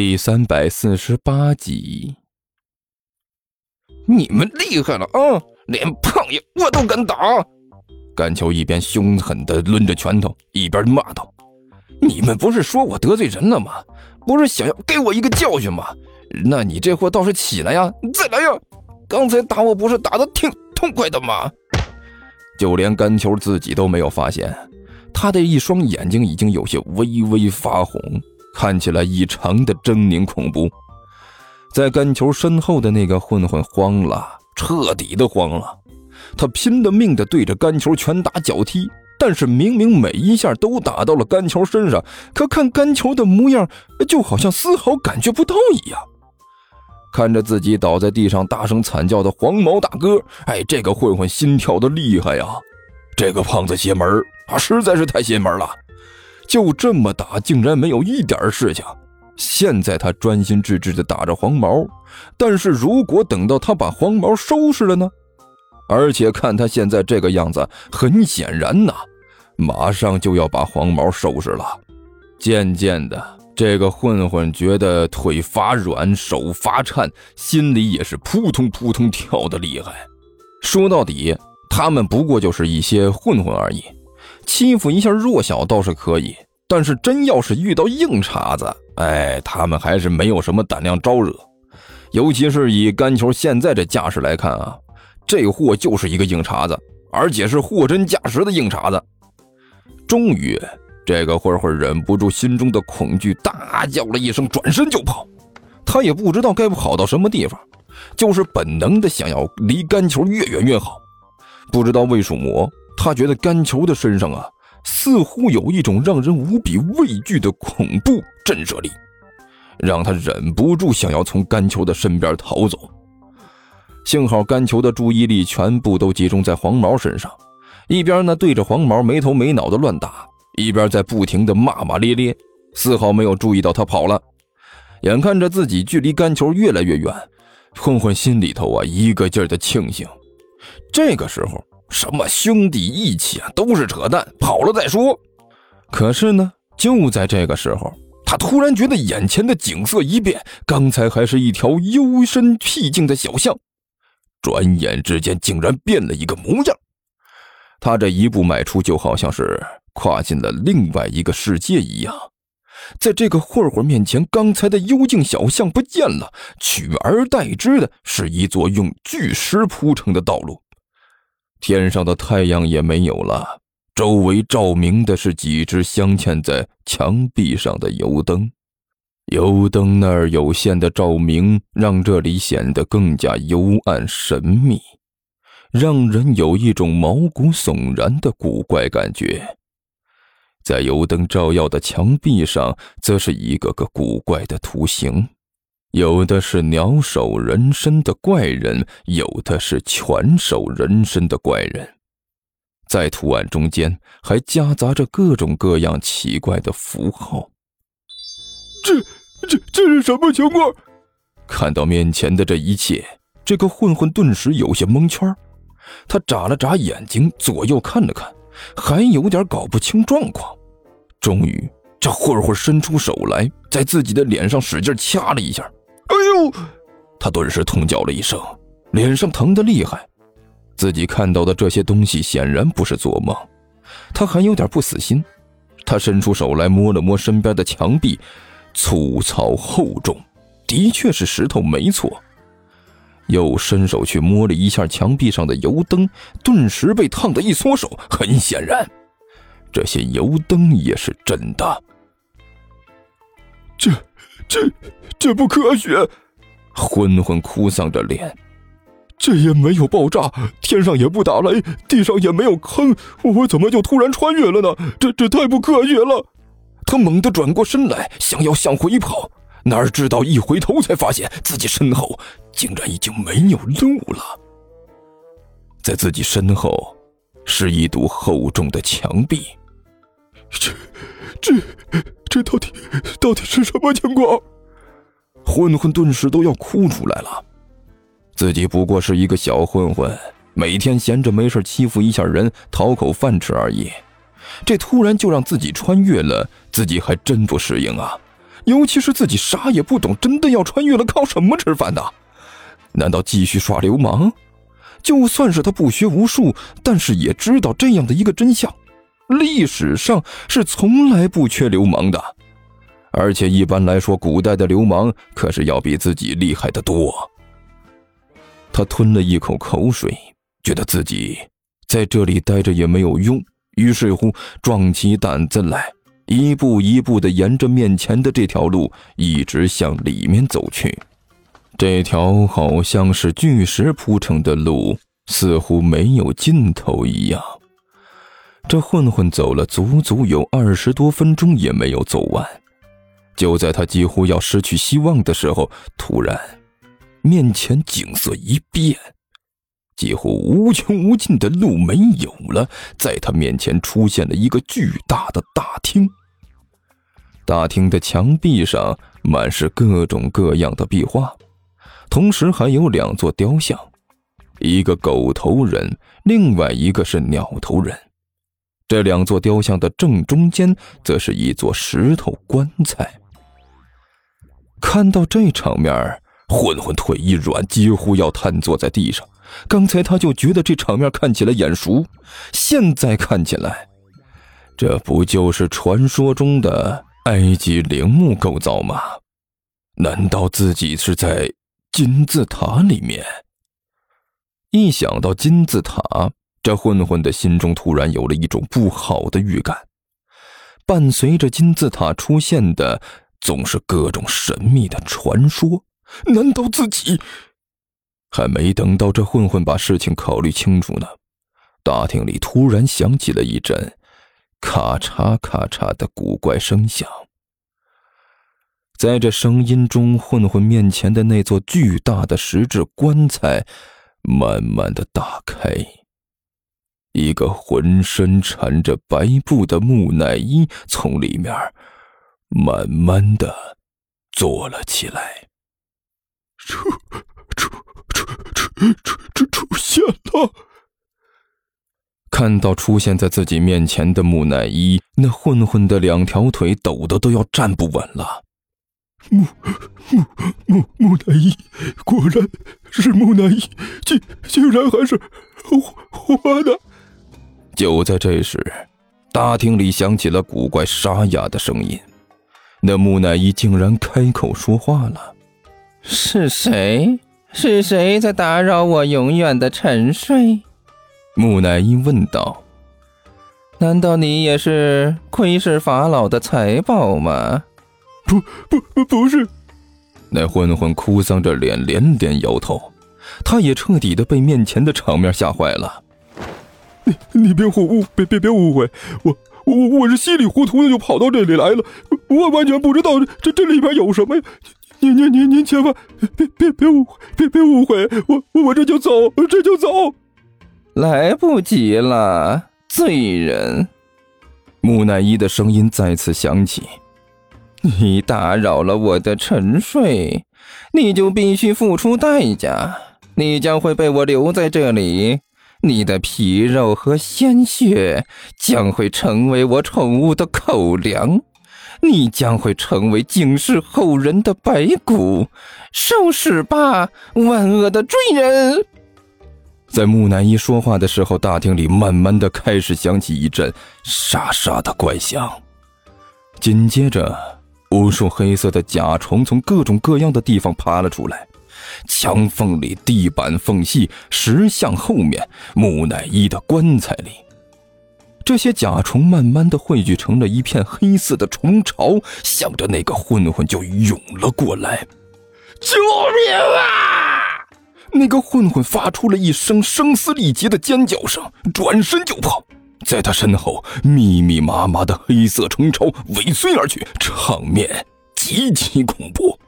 第三百四十八集。你们厉害了啊！连胖爷我都敢打。甘球一边凶狠地抡着拳头，一边骂道：“你们不是说我得罪人了吗？不是想要给我一个教训吗？那你这货倒是起来呀，再来呀！刚才打我不是打的挺痛快的吗？”就连甘球自己都没有发现，他的一双眼睛已经有些微微发红，看起来异常的狰狞恐怖。在干球身后的那个混混慌了，彻底的慌了。他拼了命的对着干球拳打脚踢，但是明明每一下都打到了干球身上，可看干球的模样，就好像丝毫感觉不到一样。看着自己倒在地上大声惨叫的黄毛大哥，哎，这个混混心跳的厉害呀！这个胖子邪门啊，实在是太邪门了！就这么打，竟然没有一点事情。现在他专心致志地打着黄毛，但是如果等到他把黄毛收拾了呢？而且看他现在这个样子，很显然呐，马上就要把黄毛收拾了。渐渐的，这个混混觉得腿发软，手发颤，心里也是扑通扑通跳的厉害。说到底，他们不过就是一些混混而已，欺负一下弱小倒是可以，但是真要是遇到硬茬子，哎，他们还是没有什么胆量招惹。尤其是以甘球现在这架势来看啊。这货就是一个硬茬子，而且是货真价实的硬茬子。终于，这个混混忍不住心中的恐惧，大叫了一声，转身就跑。他也不知道该跑到什么地方，就是本能的想要离干球越远越好。不知道为什么，他觉得干球的身上啊，似乎有一种让人无比畏惧的恐怖震慑力，让他忍不住想要从干球的身边逃走。幸好甘球的注意力全部都集中在黄毛身上，一边呢对着黄毛没头没脑的乱打，一边在不停的骂骂咧咧，丝毫没有注意到他跑了。眼看着自己距离甘球越来越远，混混心里头啊一个劲儿的庆幸。这个时候，什么兄弟义气啊都是扯淡，跑了再说。可是呢，就在这个时候，他突然觉得眼前的景色一变，刚才还是一条幽深僻静的小巷。转眼之间，竟然变了一个模样。他这一步迈出，就好像是跨进了另外一个世界一样。在这个混混面前，刚才的幽静小巷不见了，取而代之的是一座用巨石铺成的道路。天上的太阳也没有了，周围照明的是几只镶嵌在墙壁上的油灯。油灯那儿有限的照明，让这里显得更加幽暗神秘，让人有一种毛骨悚然的古怪感觉。在油灯照耀的墙壁上，则是一个个古怪的图形，有的是鸟首人身的怪人，有的是犬首人身的怪人，在图案中间还夹杂着各种各样奇怪的符号。这。这这是什么情况？看到面前的这一切，这个混混顿时有些蒙圈。他眨了眨眼睛，左右看了看，还有点搞不清状况。终于，这混混伸出手来，在自己的脸上使劲掐了一下。他顿时痛叫了一声，脸上疼得厉害。自己看到的这些东西显然不是做梦，他还有点不死心。他伸出手来摸了摸身边的墙壁。粗糙厚重，的确是石头，没错。又伸手去摸了一下墙壁上的油灯，顿时被烫得一缩手。很显然，这些油灯也是真的。这、这、这不科学！昏昏哭丧着脸，这也没有爆炸，天上也不打雷，地上也没有坑，我怎么就突然穿越了呢？这、这太不科学了！他猛地转过身来，想要向回跑，哪知道一回头才发现自己身后竟然已经没有路了。在自己身后，是一堵厚重的墙壁。这、这、这到底到底是什么情况？混混顿时都要哭出来了。自己不过是一个小混混，每天闲着没事欺负一下人，讨口饭吃而已。这突然就让自己穿越了，自己还真不适应啊！尤其是自己啥也不懂，真的要穿越了，靠什么吃饭呢？难道继续耍流氓？就算是他不学无术，但是也知道这样的一个真相：历史上是从来不缺流氓的，而且一般来说，古代的流氓可是要比自己厉害的多。他吞了一口口水，觉得自己在这里待着也没有用，于是乎壮起胆子来，一步一步的沿着面前的这条路一直向里面走去。这条好像是巨石铺成的路，似乎没有尽头一样。这混混走了足足有二十多分钟也没有走完。就在他几乎要失去希望的时候，突然，面前景色一变，几乎无穷无尽的路没有了，在他面前出现了一个巨大的大厅。大厅的墙壁上满是各种各样的壁画。同时还有两座雕像，一个狗头人，另外一个是鸟头人。这两座雕像的正中间，则是一座石头棺材。看到这场面，混混腿一软，几乎要瘫坐在地上。刚才他就觉得这场面看起来眼熟，现在看起来，这不就是传说中的埃及陵墓构造吗？难道自己是在？金字塔里面，一想到金字塔，这混混的心中突然有了一种不好的预感。伴随着金字塔出现的，总是各种神秘的传说。难道自己……还没等到这混混把事情考虑清楚呢，大厅里突然响起了一阵咔嚓咔嚓的古怪声响。在这声音中，混混面前的那座巨大的石质棺材慢慢的打开，一个浑身缠着白布的木乃伊从里面慢慢的坐了起来。出出出出出出出现了！看到出现在自己面前的木乃伊，那混混的两条腿抖得都要站不稳了。木木木木乃伊，果然是木乃伊，竟竟然还是活活的。就在这时，大厅里响起了古怪沙哑的声音，那木乃伊竟然开口说话了：“是谁？是谁在打扰我永远的沉睡？”木乃伊问道：“难道你也是窥视法老的财宝吗？”不不不不是，那混混哭丧着脸连连摇头，他也彻底的被面前的场面吓坏了。你你别误别别别误会，我我我是稀里糊涂的就跑到这里来了，我完全不知道这这里边有什么！您您您您千万别别别误会，别别误会，我我这就走，这就走，来不及了，罪人！木乃伊的声音再次响起。你打扰了我的沉睡，你就必须付出代价。你将会被我留在这里，你的皮肉和鲜血将会成为我宠物的口粮，你将会成为警示后人的白骨。受死吧，万恶的罪人！在木乃伊说话的时候，大厅里慢慢的开始响起一阵沙沙的怪响，紧接着。无数黑色的甲虫从各种各样的地方爬了出来，墙缝里、地板缝隙、石像后面、木乃伊的棺材里，这些甲虫慢慢的汇聚成了一片黑色的虫巢，向着那个混混就涌了过来。救命啊！那个混混发出了一声声嘶力竭的尖叫声，转身就跑。在他身后，密密麻麻的黑色虫巢尾随而去，场面极其恐怖。